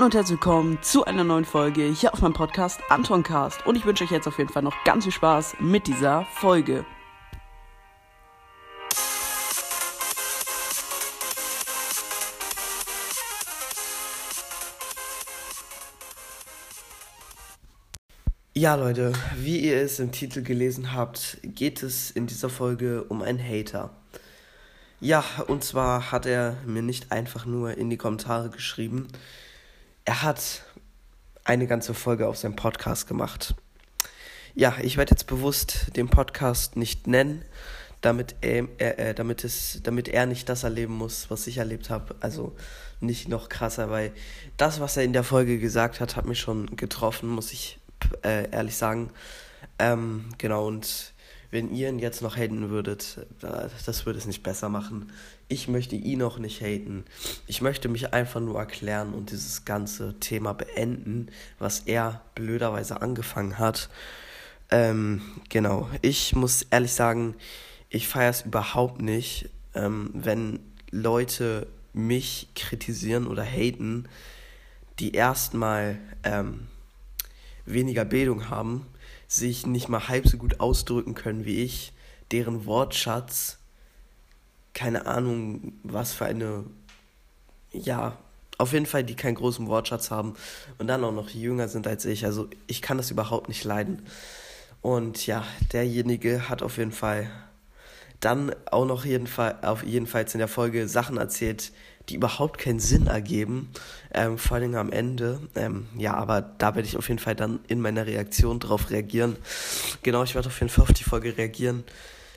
Hallo und herzlich willkommen zu einer neuen Folge hier auf meinem Podcast Antoncast. Und ich wünsche euch jetzt auf jeden Fall noch ganz viel Spaß mit dieser Folge. Ja, Leute, wie ihr es im Titel gelesen habt, geht es in dieser Folge um einen Hater. Ja, und zwar hat er mir nicht einfach nur in die Kommentare geschrieben, er hat eine ganze Folge auf seinem Podcast gemacht. Ja, ich werde jetzt bewusst den Podcast nicht nennen, damit er, äh, damit, es, damit er nicht das erleben muss, was ich erlebt habe. Also nicht noch krasser, weil das, was er in der Folge gesagt hat, hat mich schon getroffen, muss ich äh, ehrlich sagen. Ähm, genau, und wenn ihr ihn jetzt noch haten würdet, das würde es nicht besser machen. Ich möchte ihn auch nicht haten. Ich möchte mich einfach nur erklären und dieses ganze Thema beenden, was er blöderweise angefangen hat. Ähm, genau, ich muss ehrlich sagen, ich feiere es überhaupt nicht, ähm, wenn Leute mich kritisieren oder haten, die erstmal ähm, weniger Bildung haben, sich nicht mal halb so gut ausdrücken können wie ich, deren Wortschatz, keine Ahnung, was für eine, ja, auf jeden Fall, die keinen großen Wortschatz haben und dann auch noch jünger sind als ich. Also ich kann das überhaupt nicht leiden. Und ja, derjenige hat auf jeden Fall dann auch noch jeden Fall, auf jedenfalls in der Folge Sachen erzählt, die überhaupt keinen Sinn ergeben, ähm, vor allem am Ende. Ähm, ja, aber da werde ich auf jeden Fall dann in meiner Reaktion drauf reagieren. Genau, ich werde auf jeden Fall auf die Folge reagieren.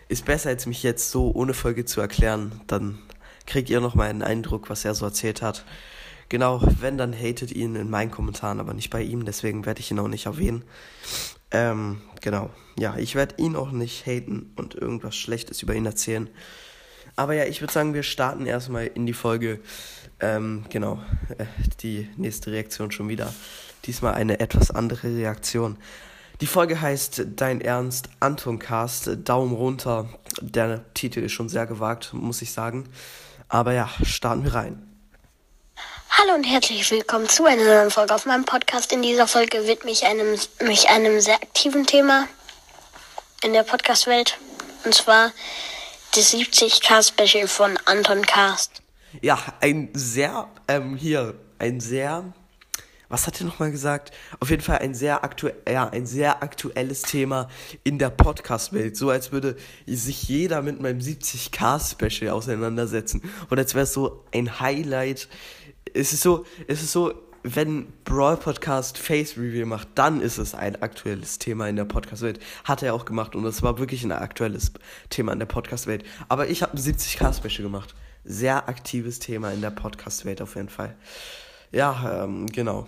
Ist besser, als mich jetzt so ohne Folge zu erklären. Dann kriegt ihr noch mal einen Eindruck, was er so erzählt hat. Genau, wenn, dann hatet ihn in meinen Kommentaren, aber nicht bei ihm, deswegen werde ich ihn auch nicht erwähnen. Ähm, genau, ja, ich werde ihn auch nicht haten und irgendwas Schlechtes über ihn erzählen. Aber ja, ich würde sagen, wir starten erstmal in die Folge. Ähm, genau, äh, die nächste Reaktion schon wieder. Diesmal eine etwas andere Reaktion. Die Folge heißt Dein Ernst Anton Cast. Daumen runter. Der Titel ist schon sehr gewagt, muss ich sagen. Aber ja, starten wir rein. Hallo und herzlich willkommen zu einer neuen Folge auf meinem Podcast. In dieser Folge widme ich einem, mich einem sehr aktiven Thema in der Podcast-Welt. Und zwar das 70k-Special von Anton Cast. Ja, ein sehr, ähm, hier, ein sehr, was hat er nochmal gesagt? Auf jeden Fall ein sehr aktuell, ja, ein sehr aktuelles Thema in der Podcast-Welt. So als würde sich jeder mit meinem 70k-Special auseinandersetzen. Und als wäre es so ein Highlight. Es ist so, es ist so, wenn Brawl Podcast Face Review macht, dann ist es ein aktuelles Thema in der Podcast-Welt. Hat er auch gemacht und es war wirklich ein aktuelles Thema in der Podcast-Welt. Aber ich habe ein 70k-Special gemacht. Sehr aktives Thema in der Podcast-Welt auf jeden Fall. Ja, ähm, genau.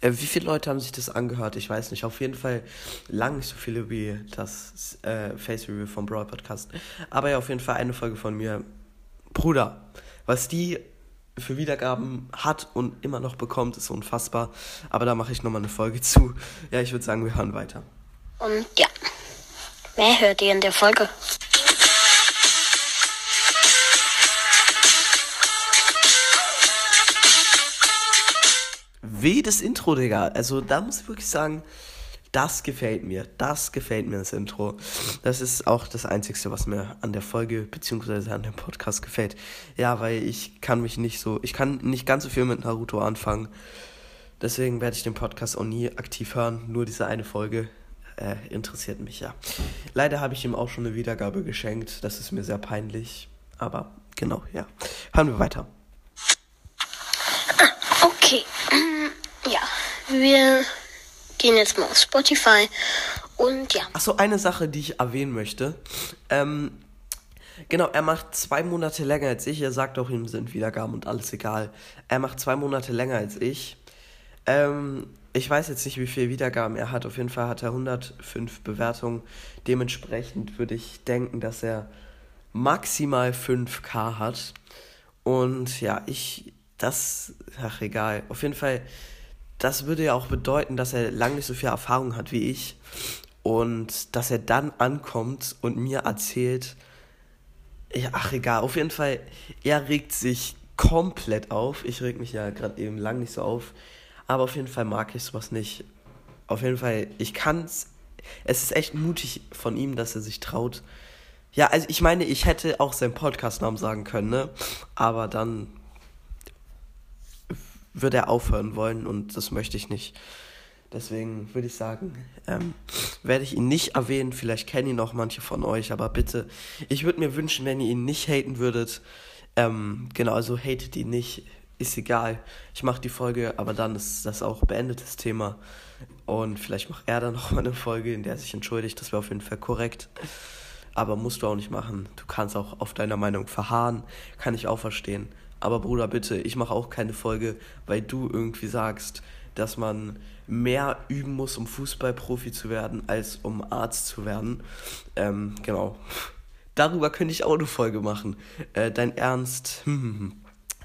Äh, wie viele Leute haben sich das angehört? Ich weiß nicht. Auf jeden Fall lang nicht so viele wie das äh, Face Review vom Brawl Podcast. Aber ja, auf jeden Fall eine Folge von mir. Bruder, was die für Wiedergaben hat und immer noch bekommt, ist unfassbar. Aber da mache ich nochmal eine Folge zu. Ja, ich würde sagen, wir hören weiter. Und ja, mehr hört ihr in der Folge. Wie das Intro, Digga. Also da muss ich wirklich sagen, das gefällt mir. Das gefällt mir, das Intro. Das ist auch das Einzige, was mir an der Folge bzw. an dem Podcast gefällt. Ja, weil ich kann mich nicht so, ich kann nicht ganz so viel mit Naruto anfangen. Deswegen werde ich den Podcast auch nie aktiv hören. Nur diese eine Folge äh, interessiert mich ja. Leider habe ich ihm auch schon eine Wiedergabe geschenkt. Das ist mir sehr peinlich. Aber genau, ja. Hören wir weiter. Okay. Wir gehen jetzt mal auf Spotify und ja. Achso, eine Sache, die ich erwähnen möchte. Ähm, genau, er macht zwei Monate länger als ich. Er sagt auch, ihm sind Wiedergaben und alles egal. Er macht zwei Monate länger als ich. Ähm, ich weiß jetzt nicht, wie viele Wiedergaben er hat. Auf jeden Fall hat er 105 Bewertungen. Dementsprechend würde ich denken, dass er maximal 5k hat. Und ja, ich, das, ach egal. Auf jeden Fall das würde ja auch bedeuten, dass er lange nicht so viel Erfahrung hat wie ich und dass er dann ankommt und mir erzählt, ja, ach egal, auf jeden Fall, er regt sich komplett auf. Ich reg mich ja gerade eben lang nicht so auf. Aber auf jeden Fall mag ich sowas nicht. Auf jeden Fall, ich kann's. Es ist echt mutig von ihm, dass er sich traut. Ja, also ich meine, ich hätte auch seinen Podcast-Namen sagen können, ne? Aber dann würde er aufhören wollen und das möchte ich nicht. Deswegen würde ich sagen, ähm, werde ich ihn nicht erwähnen. Vielleicht kennen ihn auch manche von euch, aber bitte, ich würde mir wünschen, wenn ihr ihn nicht haten würdet. Ähm, genau, also hatet ihn nicht. Ist egal. Ich mache die Folge, aber dann ist das auch beendetes Thema. Und vielleicht macht er dann noch mal eine Folge, in der er sich entschuldigt. Das wäre auf jeden Fall korrekt. Aber musst du auch nicht machen. Du kannst auch auf deiner Meinung verharren. Kann ich auch verstehen. Aber Bruder, bitte, ich mache auch keine Folge, weil du irgendwie sagst, dass man mehr üben muss, um Fußballprofi zu werden, als um Arzt zu werden. Ähm, genau. Darüber könnte ich auch eine Folge machen. Äh, dein Ernst? Hm.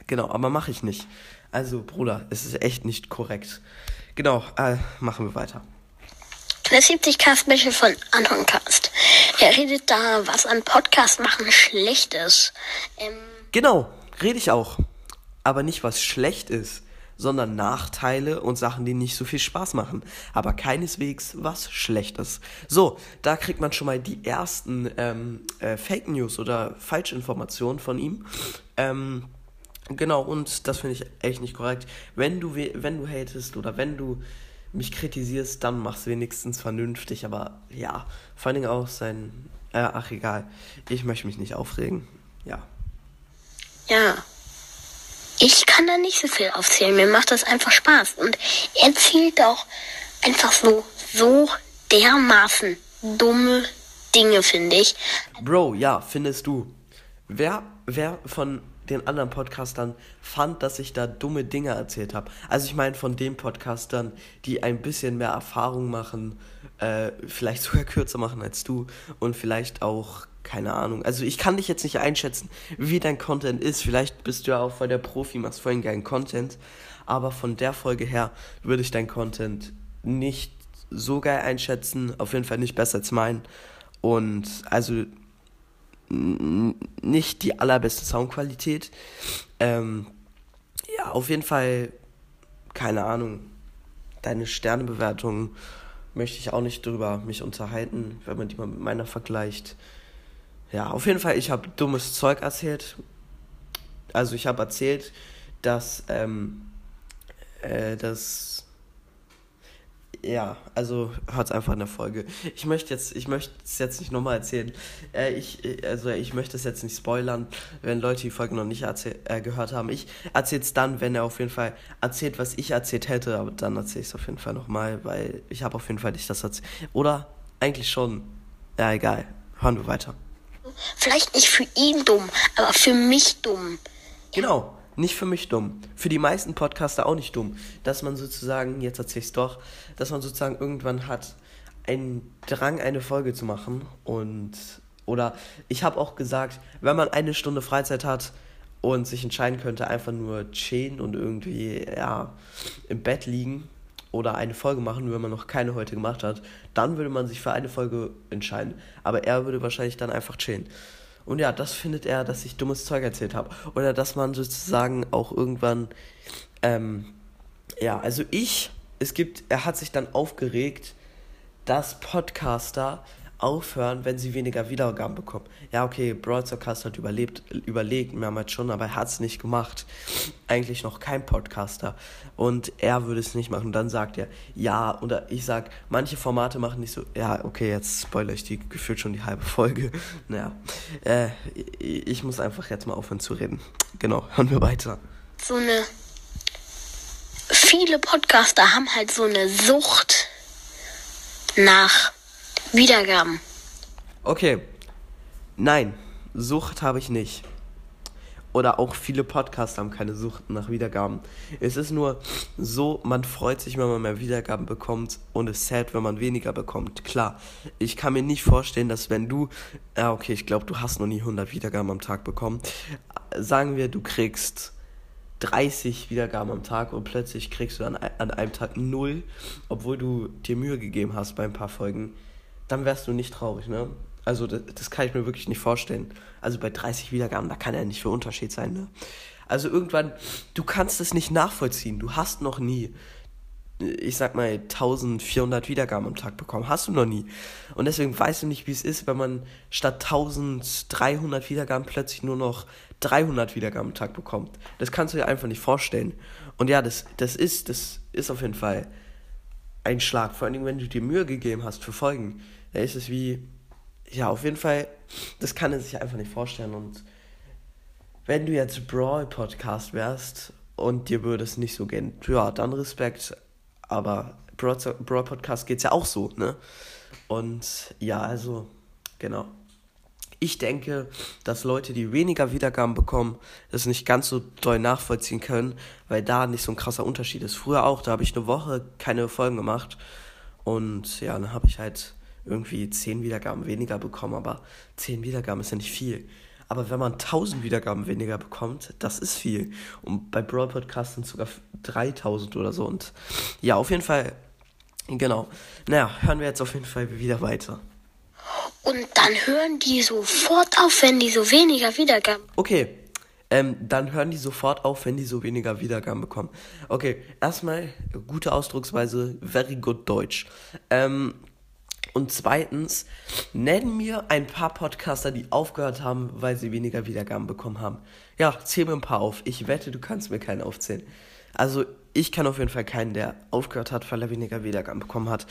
Genau, aber mache ich nicht. Also, Bruder, es ist echt nicht korrekt. Genau, äh, machen wir weiter. Das 70k Special von Anton Cast. Er redet da, was an Podcast machen schlecht ist. Ähm, genau, rede ich auch. Aber nicht, was schlecht ist sondern Nachteile und Sachen, die nicht so viel Spaß machen. Aber keineswegs was Schlechtes. So, da kriegt man schon mal die ersten ähm, äh, Fake News oder Falschinformationen von ihm. Ähm, genau, und das finde ich echt nicht korrekt. Wenn du, wenn du hatest oder wenn du mich kritisierst, dann mach's wenigstens vernünftig. Aber ja, vor allen Dingen auch sein. Äh, ach egal, ich möchte mich nicht aufregen. Ja. Ja, ich kann da nicht so viel aufzählen. Mir macht das einfach Spaß. Und er erzählt auch einfach so, so dermaßen dumme Dinge, finde ich. Bro, ja, findest du. Wer, wer von den anderen Podcastern fand, dass ich da dumme Dinge erzählt habe. Also ich meine von den Podcastern, die ein bisschen mehr Erfahrung machen, äh, vielleicht sogar kürzer machen als du und vielleicht auch keine Ahnung. Also ich kann dich jetzt nicht einschätzen, wie dein Content ist. Vielleicht bist du ja auch voll der Profi, machst voll geilen Content. Aber von der Folge her würde ich dein Content nicht so geil einschätzen. Auf jeden Fall nicht besser als mein. Und also nicht die allerbeste Soundqualität. Ähm, ja, auf jeden Fall, keine Ahnung. Deine Sternebewertung möchte ich auch nicht drüber mich unterhalten, wenn man die mal mit meiner vergleicht. Ja, auf jeden Fall, ich habe dummes Zeug erzählt. Also ich habe erzählt, dass, ähm, äh, dass, ja, also hört einfach in der Folge. Ich möchte jetzt, ich möchte es jetzt nicht nochmal erzählen. Äh, ich, also ich möchte es jetzt nicht spoilern, wenn Leute die Folge noch nicht äh, gehört haben. Ich erzähle es dann, wenn er auf jeden Fall erzählt, was ich erzählt hätte, aber dann erzähle ich es auf jeden Fall nochmal, weil ich habe auf jeden Fall nicht das erzählt. Oder eigentlich schon. Ja, egal. Hören wir weiter. Vielleicht nicht für ihn dumm, aber für mich dumm. Genau, nicht für mich dumm. Für die meisten Podcaster auch nicht dumm. Dass man sozusagen, jetzt erzähl ich's doch, dass man sozusagen irgendwann hat, einen Drang, eine Folge zu machen. Und, oder ich habe auch gesagt, wenn man eine Stunde Freizeit hat und sich entscheiden könnte, einfach nur chillen und irgendwie, ja, im Bett liegen oder eine Folge machen, wenn man noch keine heute gemacht hat, dann würde man sich für eine Folge entscheiden. Aber er würde wahrscheinlich dann einfach chillen. Und ja, das findet er, dass ich dummes Zeug erzählt habe. Oder dass man sozusagen auch irgendwann, ähm, ja, also ich, es gibt, er hat sich dann aufgeregt, dass Podcaster aufhören, wenn sie weniger Wiedergaben bekommen. Ja, okay, Broadcast hat überlebt, überlegt mehrmals schon, aber er hat es nicht gemacht. Eigentlich noch kein Podcaster. Und er würde es nicht machen. Und dann sagt er, ja, oder ich sag, manche Formate machen nicht so, ja, okay, jetzt spoilere ich die gefühlt schon die halbe Folge. Naja, äh, ich muss einfach jetzt mal aufhören zu reden. Genau, hören wir weiter. So eine, viele Podcaster haben halt so eine Sucht nach Wiedergaben. Okay. Nein, Sucht habe ich nicht. Oder auch viele Podcasts haben keine Sucht nach Wiedergaben. Es ist nur so, man freut sich, wenn man mehr Wiedergaben bekommt und ist sad, wenn man weniger bekommt. Klar, ich kann mir nicht vorstellen, dass wenn du, ja okay, ich glaube, du hast noch nie 100 Wiedergaben am Tag bekommen. Sagen wir, du kriegst 30 Wiedergaben am Tag und plötzlich kriegst du an, an einem Tag 0, obwohl du dir Mühe gegeben hast bei ein paar Folgen dann wärst du nicht traurig, ne? Also das, das, kann ich mir wirklich nicht vorstellen. Also bei 30 Wiedergaben, da kann ja nicht viel Unterschied sein, ne? Also irgendwann, du kannst es nicht nachvollziehen. Du hast noch nie, ich sag mal, 1400 Wiedergaben am Tag bekommen. Hast du noch nie. Und deswegen weißt du nicht, wie es ist, wenn man statt 1300 Wiedergaben plötzlich nur noch 300 Wiedergaben am Tag bekommt. Das kannst du dir einfach nicht vorstellen. Und ja, das, das ist, das ist auf jeden Fall ein Schlag. Vor allen Dingen, wenn du dir Mühe gegeben hast für Folgen. Da ist es wie, ja, auf jeden Fall, das kann er sich einfach nicht vorstellen. Und wenn du jetzt Brawl-Podcast wärst und dir würde es nicht so gehen, ja, dann Respekt. Aber Brawl-Podcast geht es ja auch so, ne? Und ja, also, genau. Ich denke, dass Leute, die weniger Wiedergaben bekommen, das nicht ganz so doll nachvollziehen können, weil da nicht so ein krasser Unterschied ist. Früher auch, da habe ich eine Woche keine Folgen gemacht und ja, dann habe ich halt irgendwie 10 Wiedergaben weniger bekommen, aber 10 Wiedergaben ist ja nicht viel. Aber wenn man 1000 Wiedergaben weniger bekommt, das ist viel. Und bei Brawl Podcast sind es sogar 3000 oder so. Und ja, auf jeden Fall, genau. Naja, hören wir jetzt auf jeden Fall wieder weiter. Und dann hören die sofort auf, wenn die so weniger Wiedergaben. Okay, ähm, dann hören die sofort auf, wenn die so weniger Wiedergaben bekommen. Okay, erstmal gute Ausdrucksweise, very good Deutsch. Ähm, und zweitens, nenn mir ein paar Podcaster, die aufgehört haben, weil sie weniger Wiedergaben bekommen haben. Ja, zähl mir ein paar auf. Ich wette, du kannst mir keinen aufzählen. Also, ich kann auf jeden Fall keinen, der aufgehört hat, weil er weniger Wiedergaben bekommen hat.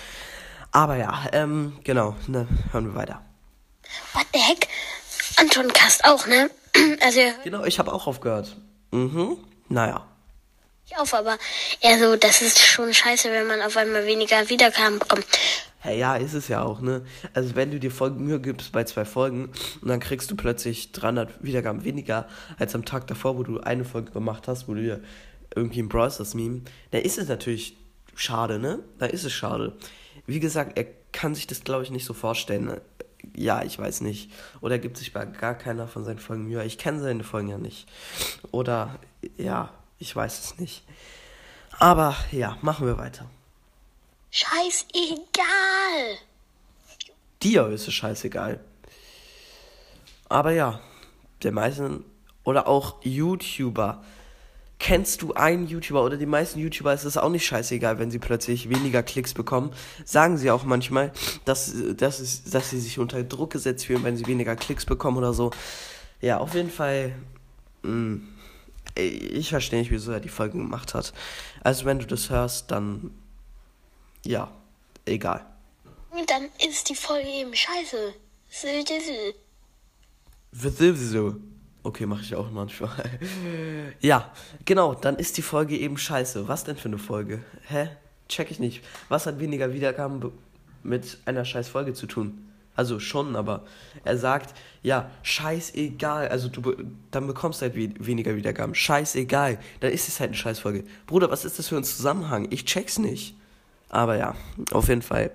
Aber ja, ähm, genau, ne, hören wir weiter. What the heck? Anton Kast auch, ne? Also Genau, ich habe auch aufgehört. Mhm, naja. Ich auf, aber eher so, das ist schon scheiße, wenn man auf einmal weniger Wiedergaben bekommt. Hey, ja, ist es ja auch, ne? Also wenn du dir voll Mühe gibst bei zwei Folgen und dann kriegst du plötzlich 300 Wiedergaben weniger als am Tag davor, wo du eine Folge gemacht hast, wo du dir irgendwie ein Browsers Meme, dann ist es natürlich schade, ne? Da ist es schade wie gesagt, er kann sich das, glaube ich, nicht so vorstellen. Ja, ich weiß nicht. Oder gibt sich bei gar keiner von seinen Folgen Mühe. Ich kenne seine Folgen ja nicht. Oder, ja, ich weiß es nicht. Aber ja, machen wir weiter. Scheißegal. Dir ist es scheißegal. Aber ja, der meisten oder auch YouTuber kennst du einen YouTuber oder die meisten YouTuber ist es auch nicht scheißegal, wenn sie plötzlich weniger Klicks bekommen. Sagen sie auch manchmal, dass, dass, dass sie sich unter Druck gesetzt fühlen, wenn sie weniger Klicks bekommen oder so. Ja, auf jeden Fall. Mh, mm, ich verstehe nicht, wieso er die Folge gemacht hat. Also wenn du das hörst, dann ja, egal. Dann ist die Folge eben scheiße. So. Okay, mache ich auch manchmal. ja, genau, dann ist die Folge eben scheiße. Was denn für eine Folge? Hä? Check ich nicht. Was hat weniger Wiedergaben mit einer scheiß Folge zu tun? Also schon, aber er sagt, ja, scheißegal. Also du dann bekommst du halt weniger Wiedergaben. Scheißegal. Dann ist es halt eine Scheißfolge. Bruder, was ist das für ein Zusammenhang? Ich check's nicht. Aber ja, auf jeden Fall.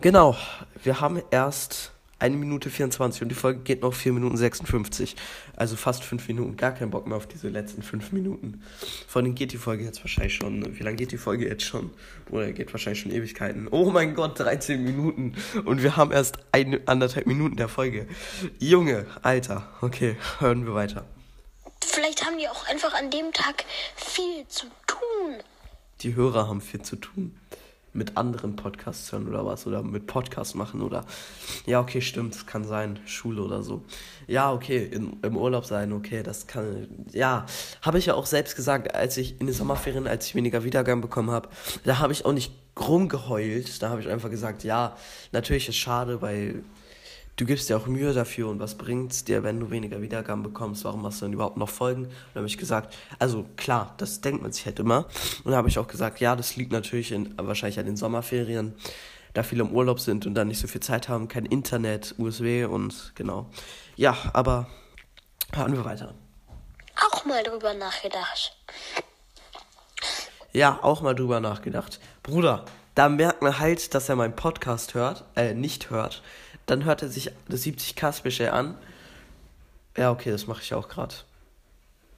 Genau, wir haben erst 1 Minute 24 und die Folge geht noch 4 Minuten 56. Also fast 5 Minuten. Gar keinen Bock mehr auf diese letzten 5 Minuten. Vor allem geht die Folge jetzt wahrscheinlich schon. Wie lange geht die Folge jetzt schon? Oder geht wahrscheinlich schon Ewigkeiten. Oh mein Gott, 13 Minuten. Und wir haben erst ein, anderthalb Minuten der Folge. Junge, Alter. Okay, hören wir weiter. Vielleicht haben die auch einfach an dem Tag viel zu tun. Die Hörer haben viel zu tun. Mit anderen Podcasts hören oder was oder mit Podcasts machen oder ja okay stimmt das kann sein Schule oder so. Ja okay in, im Urlaub sein okay das kann ja habe ich ja auch selbst gesagt als ich in den Sommerferien als ich weniger Wiedergaben bekommen habe da habe ich auch nicht rumgeheult da habe ich einfach gesagt ja natürlich ist schade weil du gibst dir auch Mühe dafür und was bringt's dir, wenn du weniger Wiedergaben bekommst? Warum machst du dann überhaupt noch Folgen? Und dann habe ich gesagt, also klar, das denkt man sich halt immer. Und dann habe ich auch gesagt, ja, das liegt natürlich in, wahrscheinlich an den Sommerferien, da viele im Urlaub sind und dann nicht so viel Zeit haben, kein Internet, USB und genau. Ja, aber hören wir weiter. Auch mal drüber nachgedacht. Ja, auch mal drüber nachgedacht. Bruder, da merkt man halt, dass er meinen Podcast hört, äh, nicht hört dann hört er sich das 70k Special an. Ja, okay, das mache ich auch gerade.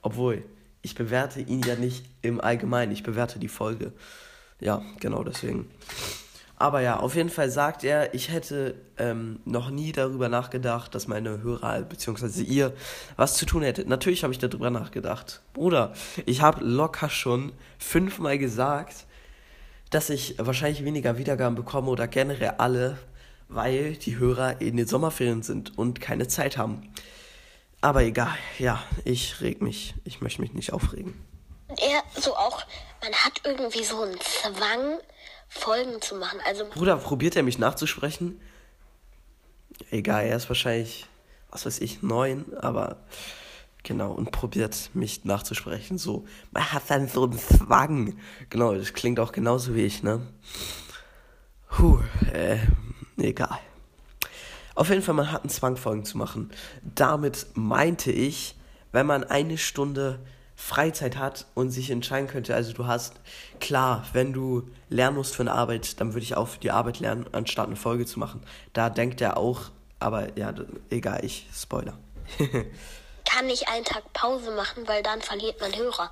Obwohl, ich bewerte ihn ja nicht im Allgemeinen, ich bewerte die Folge. Ja, genau deswegen. Aber ja, auf jeden Fall sagt er, ich hätte ähm, noch nie darüber nachgedacht, dass meine Hörer bzw. ihr was zu tun hättet. Natürlich habe ich darüber nachgedacht. Bruder, ich habe locker schon fünfmal gesagt, dass ich wahrscheinlich weniger Wiedergaben bekomme oder generell alle, weil die Hörer in den Sommerferien sind und keine Zeit haben. Aber egal, ja, ich reg mich. Ich möchte mich nicht aufregen. Er so auch, man hat irgendwie so einen Zwang, Folgen zu machen. Also Bruder, probiert er mich nachzusprechen? Egal, er ist wahrscheinlich, was weiß ich, neun, aber genau, und probiert mich nachzusprechen. So, man hat dann so einen Zwang. Genau, das klingt auch genauso wie ich, ne? Puh, äh, egal. Auf jeden Fall, man hat einen Zwang, Folgen zu machen. Damit meinte ich, wenn man eine Stunde Freizeit hat und sich entscheiden könnte, also du hast, klar, wenn du lernen musst für eine Arbeit, dann würde ich auch für die Arbeit lernen, anstatt eine Folge zu machen. Da denkt er auch, aber ja, egal, ich spoiler. kann ich einen Tag Pause machen, weil dann verliert man Hörer.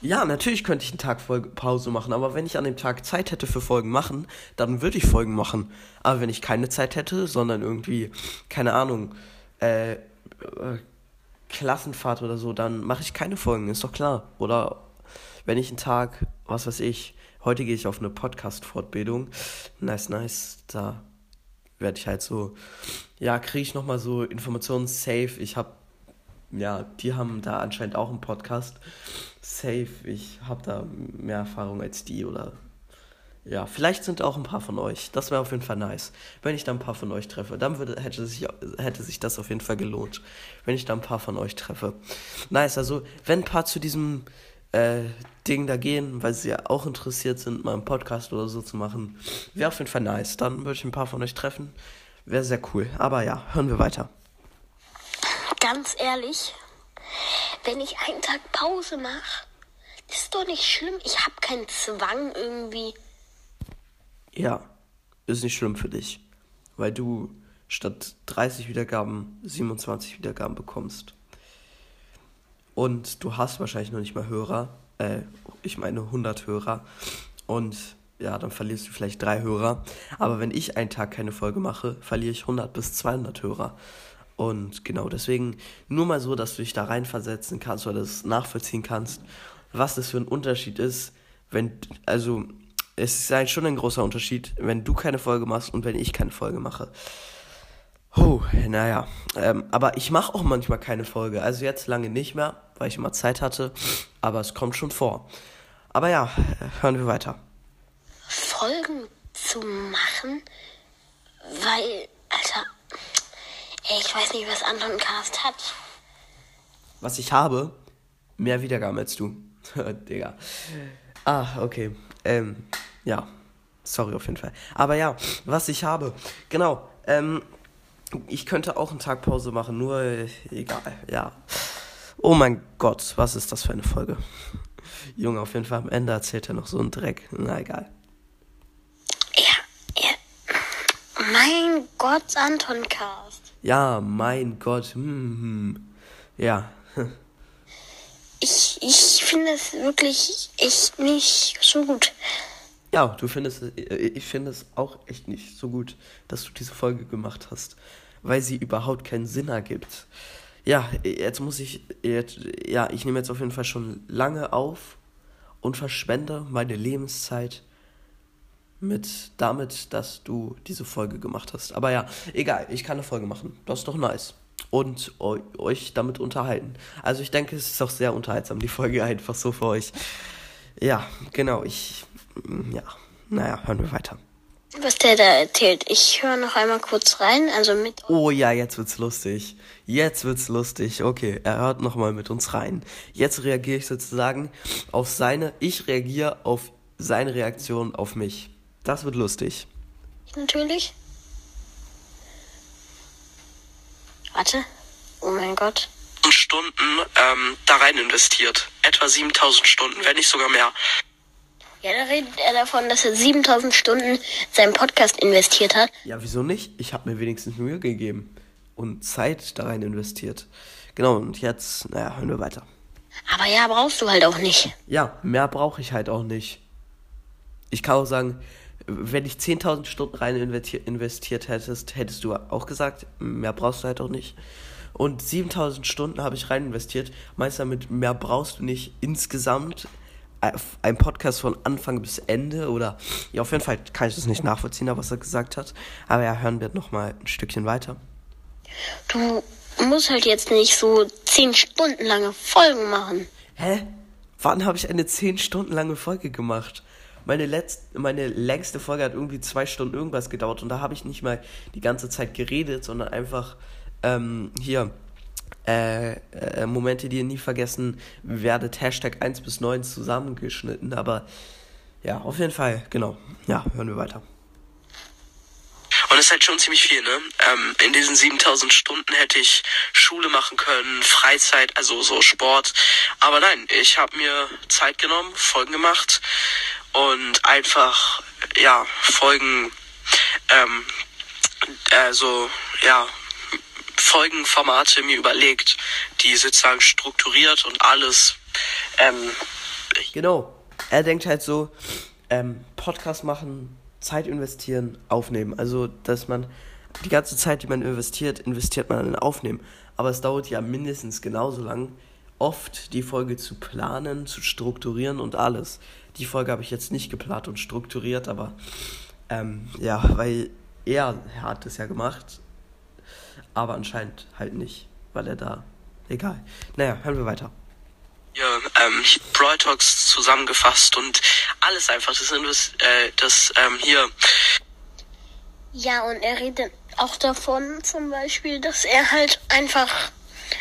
Ja, natürlich könnte ich einen Tag Pause machen, aber wenn ich an dem Tag Zeit hätte für Folgen machen, dann würde ich Folgen machen. Aber wenn ich keine Zeit hätte, sondern irgendwie, keine Ahnung, äh, äh Klassenfahrt oder so, dann mache ich keine Folgen, ist doch klar. Oder wenn ich einen Tag, was weiß ich, heute gehe ich auf eine Podcast-Fortbildung, nice, nice, da werde ich halt so, ja, kriege ich nochmal so Informationen safe. Ich habe ja, die haben da anscheinend auch einen Podcast. Safe, ich habe da mehr Erfahrung als die oder ja, vielleicht sind auch ein paar von euch. Das wäre auf jeden Fall nice. Wenn ich da ein paar von euch treffe, dann würde, hätte, sich, hätte sich das auf jeden Fall gelohnt. Wenn ich da ein paar von euch treffe. Nice, also wenn ein paar zu diesem äh, Ding da gehen, weil sie ja auch interessiert sind, mal einen Podcast oder so zu machen, wäre auf jeden Fall nice. Dann würde ich ein paar von euch treffen. Wäre sehr cool. Aber ja, hören wir weiter ganz ehrlich, wenn ich einen Tag Pause mache, ist doch nicht schlimm. Ich habe keinen Zwang irgendwie. Ja, ist nicht schlimm für dich, weil du statt 30 Wiedergaben 27 Wiedergaben bekommst. Und du hast wahrscheinlich noch nicht mal Hörer, äh, ich meine 100 Hörer. Und ja, dann verlierst du vielleicht drei Hörer. Aber wenn ich einen Tag keine Folge mache, verliere ich 100 bis 200 Hörer. Und genau deswegen nur mal so, dass du dich da reinversetzen kannst oder das nachvollziehen kannst, was das für ein Unterschied ist, wenn, also es ist eigentlich schon ein großer Unterschied, wenn du keine Folge machst und wenn ich keine Folge mache. Oh, naja. Ähm, aber ich mache auch manchmal keine Folge. Also jetzt lange nicht mehr, weil ich immer Zeit hatte. Aber es kommt schon vor. Aber ja, hören wir weiter. Folgen zu machen, weil, Alter, ich weiß nicht, was Anton Cast hat. Was ich habe? Mehr Wiedergaben als du. Digga. Ah, okay. Ähm, ja. Sorry auf jeden Fall. Aber ja, was ich habe. Genau. Ähm, ich könnte auch einen Tag Pause machen, nur äh, egal. Ja. Oh mein Gott, was ist das für eine Folge? Junge, auf jeden Fall am Ende erzählt er noch so einen Dreck. Na egal. Ja, ja. Mein Gott, Anton Cast. Ja, mein Gott. Hm, hm. Ja. Ich, ich finde es wirklich echt nicht so gut. Ja, du findest ich finde es auch echt nicht so gut, dass du diese Folge gemacht hast, weil sie überhaupt keinen Sinn ergibt. Ja, jetzt muss ich jetzt, ja, ich nehme jetzt auf jeden Fall schon lange auf und verschwende meine Lebenszeit mit damit, dass du diese Folge gemacht hast. Aber ja, egal, ich kann eine Folge machen. Das ist doch nice. Und euch damit unterhalten. Also ich denke, es ist auch sehr unterhaltsam, die Folge einfach so für euch. Ja, genau, ich. Ja, naja, hören wir weiter. Was der da erzählt. Ich höre noch einmal kurz rein, also mit. Oh ja, jetzt wird's lustig. Jetzt wird's lustig. Okay, er hört noch mal mit uns rein. Jetzt reagiere ich sozusagen auf seine. Ich reagiere auf seine Reaktion auf mich. Das wird lustig. Natürlich. Warte. Oh mein Gott. Stunden ähm, da rein investiert. Etwa 7000 Stunden, wenn nicht sogar mehr. Ja, da redet er davon, dass er 7000 Stunden seinen Podcast investiert hat. Ja, wieso nicht? Ich habe mir wenigstens Mühe gegeben und Zeit da rein investiert. Genau, und jetzt, naja, hören wir weiter. Aber ja, brauchst du halt auch nicht. Ja, mehr brauche ich halt auch nicht. Ich kann auch sagen, wenn ich 10.000 Stunden rein investiert hättest, hättest du auch gesagt, mehr brauchst du halt auch nicht. Und 7.000 Stunden habe ich rein investiert. Meinst du damit, mehr brauchst du nicht insgesamt? Äh, ein Podcast von Anfang bis Ende oder ja, auf jeden Fall kann ich das nicht nachvollziehen, was er gesagt hat. Aber ja, hören wir nochmal ein Stückchen weiter. Du musst halt jetzt nicht so 10 Stunden lange Folgen machen. Hä? Wann habe ich eine 10 Stunden lange Folge gemacht? Meine, letzte, meine längste Folge hat irgendwie zwei Stunden irgendwas gedauert und da habe ich nicht mal die ganze Zeit geredet, sondern einfach ähm, hier äh, äh, Momente, die ihr nie vergessen werdet, Hashtag 1 bis 9 zusammengeschnitten. Aber ja, auf jeden Fall, genau. Ja, hören wir weiter. Und es ist halt schon ziemlich viel, ne? Ähm, in diesen 7000 Stunden hätte ich Schule machen können, Freizeit, also so Sport. Aber nein, ich habe mir Zeit genommen, Folgen gemacht und einfach, ja, Folgen, ähm, also, ja, Folgenformate mir überlegt, die sozusagen strukturiert und alles. Ähm, genau. Er denkt halt so, ähm, Podcast machen, Zeit investieren, aufnehmen. Also, dass man die ganze Zeit, die man investiert, investiert man in Aufnehmen. Aber es dauert ja mindestens genauso lang, oft die Folge zu planen, zu strukturieren und alles. Die Folge habe ich jetzt nicht geplant und strukturiert, aber ähm, ja, weil er, er hat es ja gemacht aber anscheinend halt nicht, weil er da. Egal. Naja, hören wir weiter. Ja, ähm, Brawl Talks zusammengefasst und alles einfach. Das sind das, äh, das ähm, hier. Ja, und er redet auch davon zum Beispiel, dass er halt einfach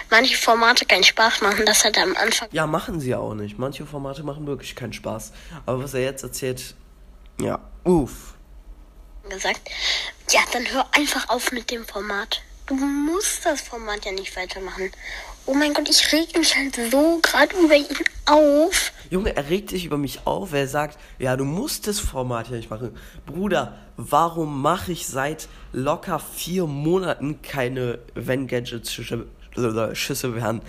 manche Formate keinen Spaß machen. Das hat er am Anfang. Ja, machen sie auch nicht. Manche Formate machen wirklich keinen Spaß. Aber was er jetzt erzählt, ja, uff. Gesagt, ja, dann hör einfach auf mit dem Format. Du musst das Format ja nicht weitermachen. Oh mein Gott, ich reg mich halt so gerade über ihn auf. Junge, er regt sich über mich auf. Er sagt, ja, du musst das Format ja nicht machen. Bruder, warum mache ich seit locker vier Monaten keine Wenn Gadgets Schüsse werden?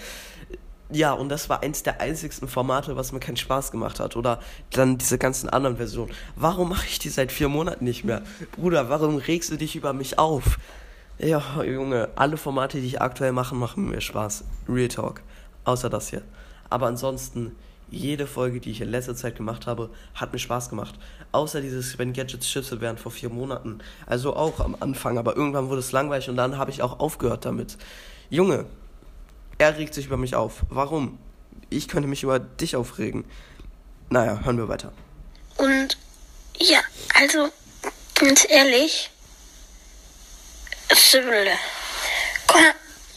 Ja, und das war eins der einzigsten Formate, was mir keinen Spaß gemacht hat. Oder dann diese ganzen anderen Versionen. Warum mache ich die seit vier Monaten nicht mehr? Bruder, warum regst du dich über mich auf? Ja, Junge, alle Formate, die ich aktuell mache, machen mir Spaß. Real Talk. Außer das hier. Aber ansonsten, jede Folge, die ich in letzter Zeit gemacht habe, hat mir Spaß gemacht. Außer dieses, wenn Gadgets Schüsse wären vor vier Monaten. Also auch am Anfang, aber irgendwann wurde es langweilig und dann habe ich auch aufgehört damit. Junge, er regt sich über mich auf. Warum? Ich könnte mich über dich aufregen. Naja, hören wir weiter. Und ja, also ganz ehrlich, Civile.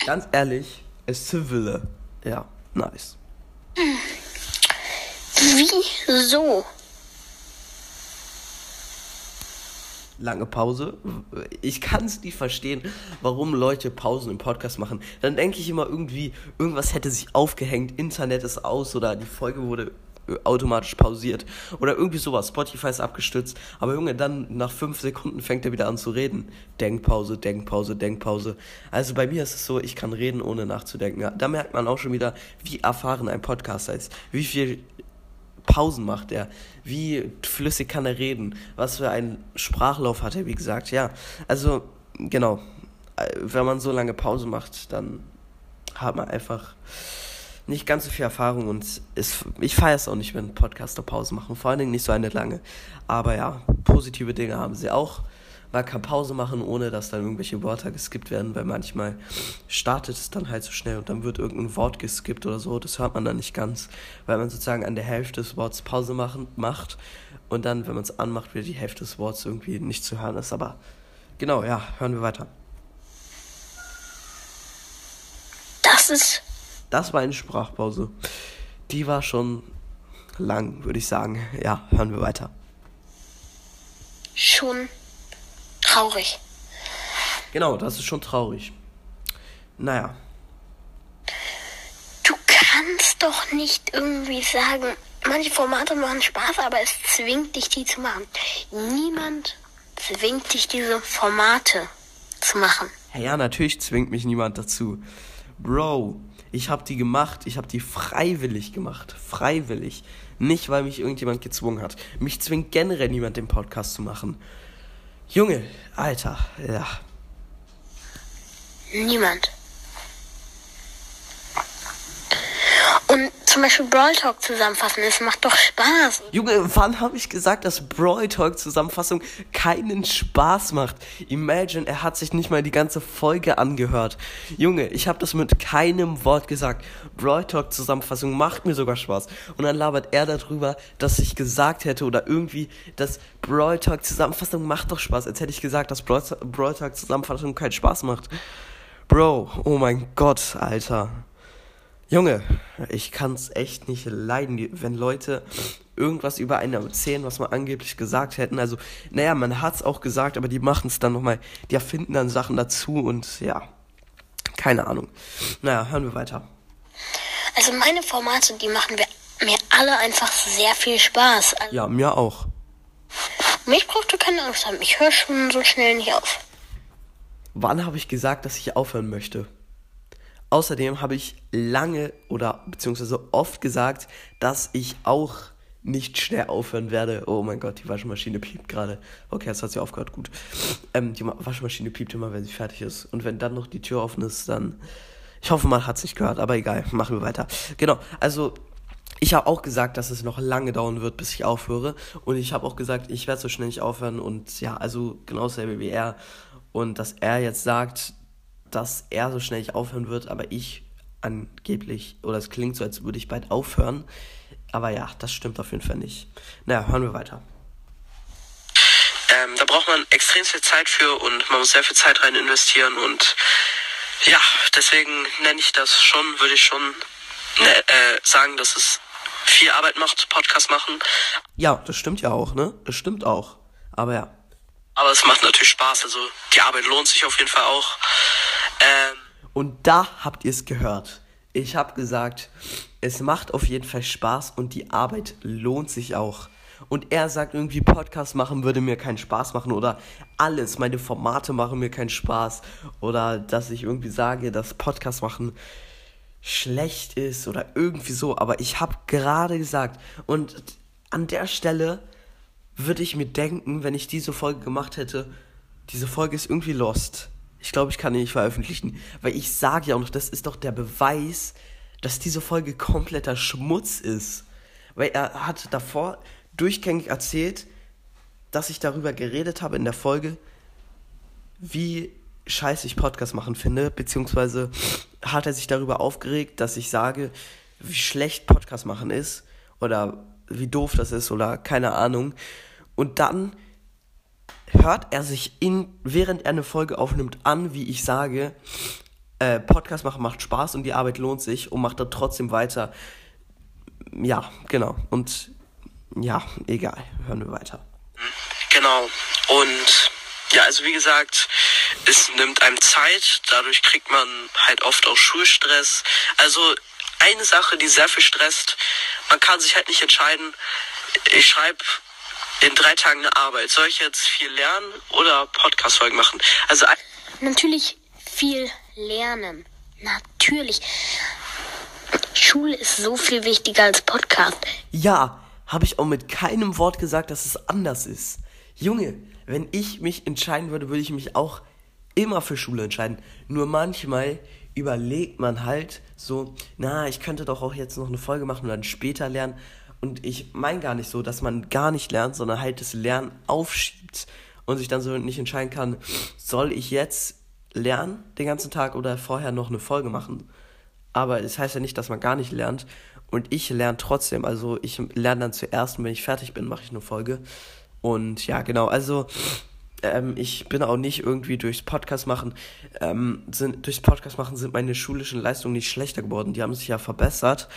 Ganz ehrlich, es Civile. Ja, nice. Wieso? Lange Pause. Ich kann es nicht verstehen, warum Leute Pausen im Podcast machen. Dann denke ich immer irgendwie, irgendwas hätte sich aufgehängt, Internet ist aus oder die Folge wurde automatisch pausiert. Oder irgendwie sowas. Spotify ist abgestürzt. Aber Junge, dann nach fünf Sekunden fängt er wieder an zu reden. Denkpause, Denkpause, Denkpause. Also bei mir ist es so, ich kann reden, ohne nachzudenken. Da merkt man auch schon wieder, wie erfahren ein Podcaster ist. Wie viel Pausen macht er? Wie flüssig kann er reden? Was für einen Sprachlauf hat er, wie gesagt? Ja, also genau. Wenn man so lange Pause macht, dann hat man einfach nicht ganz so viel Erfahrung und ist, ich feiere es auch nicht, wenn Podcaster Pause machen. Vor allen Dingen nicht so eine lange. Aber ja, positive Dinge haben sie auch. Man kann Pause machen, ohne dass dann irgendwelche Wörter geskippt werden, weil manchmal startet es dann halt so schnell und dann wird irgendein Wort geskippt oder so. Das hört man dann nicht ganz, weil man sozusagen an der Hälfte des Wortes Pause machen, macht und dann, wenn man es anmacht, wieder die Hälfte des Wortes irgendwie nicht zu hören ist. Aber genau, ja, hören wir weiter. Das ist das war eine Sprachpause. Die war schon lang, würde ich sagen. Ja, hören wir weiter. Schon traurig. Genau, das ist schon traurig. Naja. Du kannst doch nicht irgendwie sagen, manche Formate machen Spaß, aber es zwingt dich, die zu machen. Niemand zwingt dich, diese Formate zu machen. Ja, natürlich zwingt mich niemand dazu. Bro, ich habe die gemacht, ich habe die freiwillig gemacht, freiwillig. Nicht, weil mich irgendjemand gezwungen hat. Mich zwingt generell niemand, den Podcast zu machen. Junge, Alter, ja. Niemand. Und zum Beispiel Brawl Talk zusammenfassen, es macht doch Spaß. Junge, wann habe ich gesagt, dass Brawl Talk Zusammenfassung keinen Spaß macht? Imagine, er hat sich nicht mal die ganze Folge angehört. Junge, ich habe das mit keinem Wort gesagt. Brawl Talk Zusammenfassung macht mir sogar Spaß. Und dann labert er darüber, dass ich gesagt hätte oder irgendwie, dass Brawl Talk Zusammenfassung macht doch Spaß. Als hätte ich gesagt, dass Brawl Talk Zusammenfassung keinen Spaß macht. Bro, oh mein Gott, Alter. Junge, ich kann's echt nicht leiden, wenn Leute irgendwas über einen erzählen, was man angeblich gesagt hätten. Also, naja, man hat's auch gesagt, aber die machen's dann nochmal, die erfinden dann Sachen dazu und ja, keine Ahnung. Naja, hören wir weiter. Also meine Formate, die machen wir mir alle einfach sehr viel Spaß. Also Ja, mir auch. Mich braucht du keine Angst haben, ich höre schon so schnell nicht auf. Wann habe ich gesagt, dass ich aufhören möchte? Außerdem habe ich lange oder beziehungsweise oft gesagt, dass ich auch nicht schnell aufhören werde. Oh mein Gott, die Waschmaschine piept gerade. Okay, jetzt hat sie aufgehört, gut. Ähm, die Ma- Waschmaschine piept immer, wenn sie fertig ist. Und wenn dann noch die Tür offen ist, dann. Ich hoffe, man hat es nicht gehört, aber egal, machen wir weiter. Genau, also ich habe auch gesagt, dass es noch lange dauern wird, bis ich aufhöre. Und ich habe auch gesagt, ich werde so schnell nicht aufhören. Und ja, also genau dasselbe wie er. Und dass er jetzt sagt, dass er so schnell nicht aufhören wird, aber ich angeblich, oder es klingt so, als würde ich bald aufhören. Aber ja, das stimmt auf jeden Fall nicht. Naja, hören wir weiter. Ähm, da braucht man extrem viel Zeit für und man muss sehr viel Zeit rein investieren und ja, deswegen nenne ich das schon, würde ich schon ne, äh, sagen, dass es viel Arbeit macht, Podcast machen. Ja, das stimmt ja auch, ne? Das stimmt auch. Aber ja. Aber es macht natürlich Spaß, also die Arbeit lohnt sich auf jeden Fall auch. Ähm, Und da habt ihr es gehört. Ich habe gesagt, es macht auf jeden Fall Spaß und die Arbeit lohnt sich auch. Und er sagt irgendwie, Podcast machen würde mir keinen Spaß machen oder alles, meine Formate machen mir keinen Spaß oder dass ich irgendwie sage, dass Podcast machen schlecht ist oder irgendwie so. Aber ich habe gerade gesagt und an der Stelle würde ich mir denken, wenn ich diese Folge gemacht hätte, diese Folge ist irgendwie lost. Ich glaube, ich kann die nicht veröffentlichen, weil ich sage ja auch noch, das ist doch der Beweis, dass diese Folge kompletter Schmutz ist. Weil er hat davor durchgängig erzählt, dass ich darüber geredet habe in der Folge, wie scheiße ich Podcast machen finde, beziehungsweise hat er sich darüber aufgeregt, dass ich sage, wie schlecht Podcast machen ist oder wie doof das ist oder keine Ahnung. Und dann hört er sich in, während er eine Folge aufnimmt, an, wie ich sage, äh, Podcast machen macht Spaß und die Arbeit lohnt sich und macht dann trotzdem weiter. Ja, genau. Und ja, egal. Hören wir weiter. Genau. Und ja, also wie gesagt, es nimmt einem Zeit, dadurch kriegt man halt oft auch Schulstress. Also eine Sache, die sehr viel stresst, man kann sich halt nicht entscheiden, ich schreibe in drei Tagen eine Arbeit. Soll ich jetzt viel lernen oder Podcast-Folgen machen? Also Natürlich viel lernen. Natürlich. Schule ist so viel wichtiger als Podcast. Ja, habe ich auch mit keinem Wort gesagt, dass es anders ist. Junge, wenn ich mich entscheiden würde, würde ich mich auch immer für Schule entscheiden. Nur manchmal überlegt man halt so, na, ich könnte doch auch jetzt noch eine Folge machen und dann später lernen. Und ich meine gar nicht so, dass man gar nicht lernt, sondern halt das Lernen aufschiebt und sich dann so nicht entscheiden kann, soll ich jetzt lernen den ganzen Tag oder vorher noch eine Folge machen. Aber es das heißt ja nicht, dass man gar nicht lernt. Und ich lerne trotzdem. Also ich lerne dann zuerst und wenn ich fertig bin, mache ich eine Folge. Und ja, genau. Also ähm, ich bin auch nicht irgendwie durchs Podcast machen, ähm, sind, durchs Podcast machen sind meine schulischen Leistungen nicht schlechter geworden. Die haben sich ja verbessert.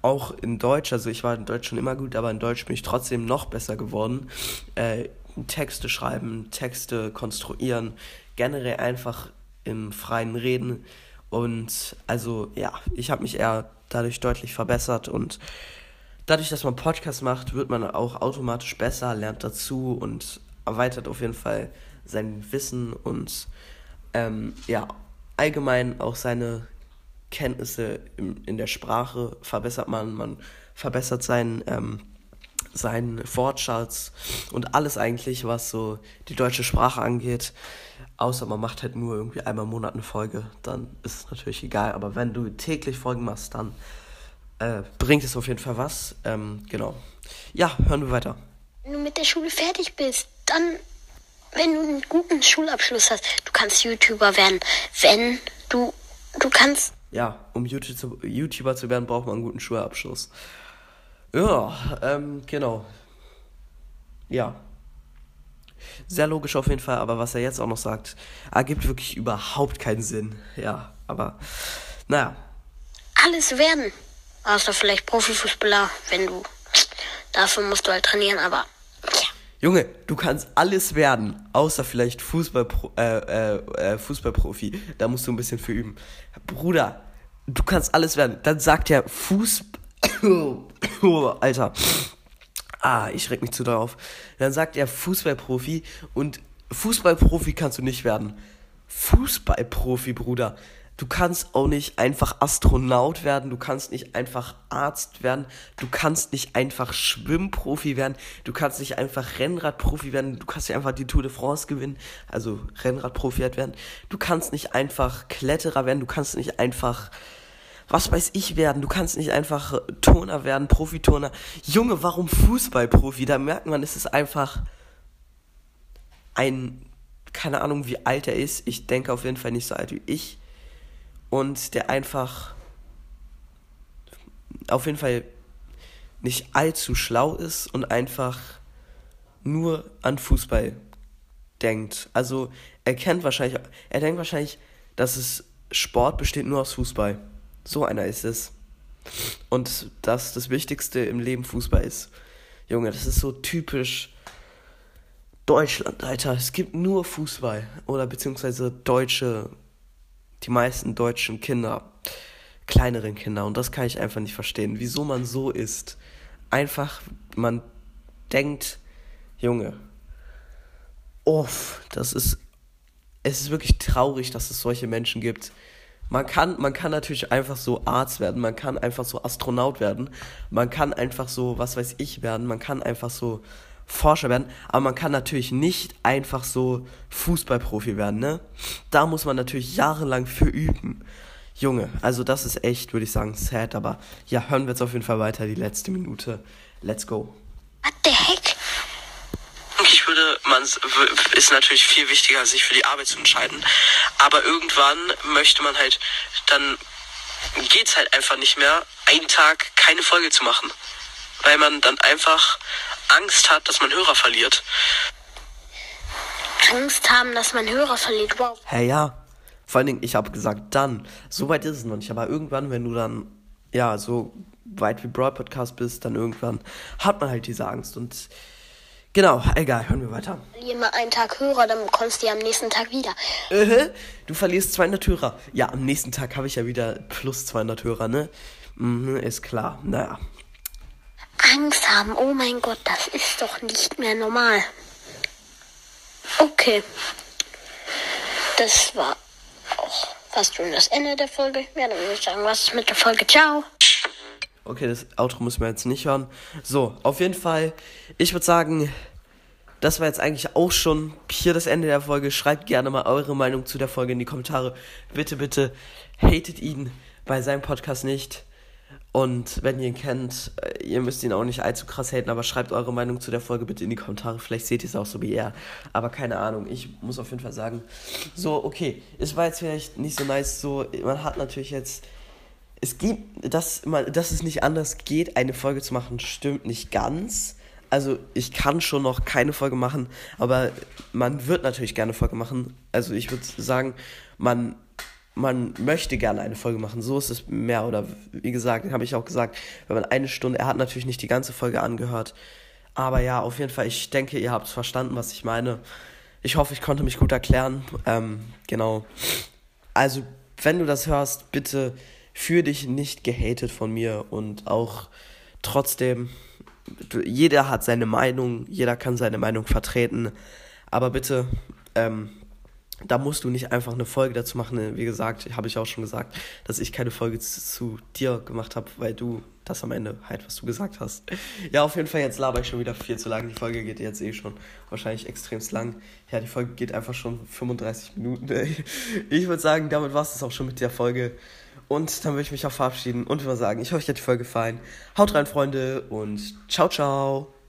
Auch in Deutsch, also ich war in Deutsch schon immer gut, aber in Deutsch bin ich trotzdem noch besser geworden. Äh, Texte schreiben, Texte konstruieren, generell einfach im freien Reden. Und also ja, ich habe mich eher dadurch deutlich verbessert und dadurch, dass man Podcast macht, wird man auch automatisch besser, lernt dazu und erweitert auf jeden Fall sein Wissen und ähm, ja, allgemein auch seine Kenntnisse in, in der Sprache verbessert man, man verbessert sein, ähm, seinen Wortschatz und alles eigentlich, was so die deutsche Sprache angeht. Außer man macht halt nur irgendwie einmal im Monat eine Folge, dann ist es natürlich egal. Aber wenn du täglich Folgen machst, dann äh, bringt es auf jeden Fall was. Ähm, genau. Ja, hören wir weiter. Wenn du mit der Schule fertig bist, dann, wenn du einen guten Schulabschluss hast, du kannst YouTuber werden. Wenn du, du kannst. Ja, um YouTube, YouTuber zu werden, braucht man einen guten Schulabschluss. Ja, ähm, genau. Ja. Sehr logisch auf jeden Fall, aber was er jetzt auch noch sagt, ergibt wirklich überhaupt keinen Sinn. Ja, aber naja. Alles werden. Außer vielleicht Profifußballer, wenn du. Dafür musst du halt trainieren, aber. Junge, du kannst alles werden, außer vielleicht Fußballpro äh, äh, äh, Fußballprofi. Da musst du ein bisschen für üben. Bruder, du kannst alles werden. Dann sagt er Fußball. Alter. Ah, ich schreck mich zu darauf. Dann sagt er Fußballprofi und Fußballprofi kannst du nicht werden. Fußballprofi, Bruder. Du kannst auch nicht einfach Astronaut werden, du kannst nicht einfach Arzt werden, du kannst nicht einfach Schwimmprofi werden, du kannst nicht einfach Rennradprofi werden, du kannst nicht einfach die Tour de France gewinnen, also Rennradprofi halt werden. Du kannst nicht einfach Kletterer werden, du kannst nicht einfach was weiß ich werden. Du kannst nicht einfach Turner werden, Profiturner. Junge, warum Fußballprofi? Da merkt man, es ist einfach ein, keine Ahnung, wie alt er ist. Ich denke auf jeden Fall nicht so alt wie ich. Und der einfach auf jeden Fall nicht allzu schlau ist und einfach nur an Fußball denkt. Also er kennt wahrscheinlich, er denkt wahrscheinlich, dass es Sport besteht nur aus Fußball. So einer ist es. Und dass das Wichtigste im Leben Fußball ist. Junge, das ist so typisch Deutschland, Alter. Es gibt nur Fußball. Oder beziehungsweise deutsche, die meisten deutschen Kinder, kleineren Kinder. Und das kann ich einfach nicht verstehen. Wieso man so ist. Einfach, man denkt, Junge, uff, das ist, es ist wirklich traurig, dass es solche Menschen gibt man kann, man kann natürlich einfach so Arzt werden, man kann einfach so Astronaut werden, man kann einfach so, was weiß ich werden, man kann einfach so Forscher werden, aber man kann natürlich nicht einfach so Fußballprofi werden, ne? Da muss man natürlich jahrelang für üben. Junge, also das ist echt, würde ich sagen, sad, aber ja, hören wir jetzt auf jeden Fall weiter, die letzte Minute. Let's go. What the heck? Ich würde, man ist natürlich viel wichtiger, sich für die Arbeit zu entscheiden. Aber irgendwann möchte man halt, dann geht's halt einfach nicht mehr, einen Tag keine Folge zu machen. Weil man dann einfach Angst hat, dass man Hörer verliert. Angst haben, dass man Hörer verliert. Wow. Hey, ja. Vor allen Dingen, ich habe gesagt, dann. So weit ist es noch nicht. Aber irgendwann, wenn du dann, ja, so weit wie Broad Podcast bist, dann irgendwann hat man halt diese Angst. Und Genau, egal, hören wir weiter. Mal einen Tag Hörer, dann bekommst du die am nächsten Tag wieder. Äh, du verlierst 200 Hörer. Ja, am nächsten Tag habe ich ja wieder plus 200 Hörer, ne? Mhm, ist klar. Naja. Angst haben, oh mein Gott, das ist doch nicht mehr normal. Okay. Das war auch fast schon das Ende der Folge. Ja, dann würde ich sagen, was ist mit der Folge? Ciao. Okay, das Outro müssen wir jetzt nicht hören. So, auf jeden Fall, ich würde sagen, das war jetzt eigentlich auch schon hier das Ende der Folge. Schreibt gerne mal eure Meinung zu der Folge in die Kommentare. Bitte, bitte, hatet ihn bei seinem Podcast nicht. Und wenn ihr ihn kennt, äh, ihr müsst ihn auch nicht allzu krass haten, aber schreibt eure Meinung zu der Folge bitte in die Kommentare. Vielleicht seht ihr es auch so wie er. Aber keine Ahnung, ich muss auf jeden Fall sagen, so, okay, es war jetzt vielleicht nicht so nice, so, man hat natürlich jetzt es gibt, dass, man, dass es nicht anders geht, eine Folge zu machen, stimmt nicht ganz. Also ich kann schon noch keine Folge machen, aber man wird natürlich gerne Folge machen. Also ich würde sagen, man, man möchte gerne eine Folge machen. So ist es mehr. Oder wie gesagt, habe ich auch gesagt, wenn man eine Stunde, er hat natürlich nicht die ganze Folge angehört. Aber ja, auf jeden Fall, ich denke, ihr habt verstanden, was ich meine. Ich hoffe, ich konnte mich gut erklären. Ähm, genau. Also, wenn du das hörst, bitte fühl dich nicht gehatet von mir und auch trotzdem, jeder hat seine Meinung, jeder kann seine Meinung vertreten, aber bitte, ähm, da musst du nicht einfach eine Folge dazu machen. Wie gesagt, habe ich auch schon gesagt, dass ich keine Folge zu, zu dir gemacht habe, weil du das am Ende halt, was du gesagt hast. Ja, auf jeden Fall, jetzt laber ich schon wieder viel zu lang. Die Folge geht jetzt eh schon wahrscheinlich extremst lang. Ja, die Folge geht einfach schon 35 Minuten. Ich würde sagen, damit war es auch schon mit der Folge. Und dann würde ich mich auch verabschieden und würde sagen, ich hoffe, euch hat die Folge gefallen. Haut rein, Freunde, und ciao, ciao.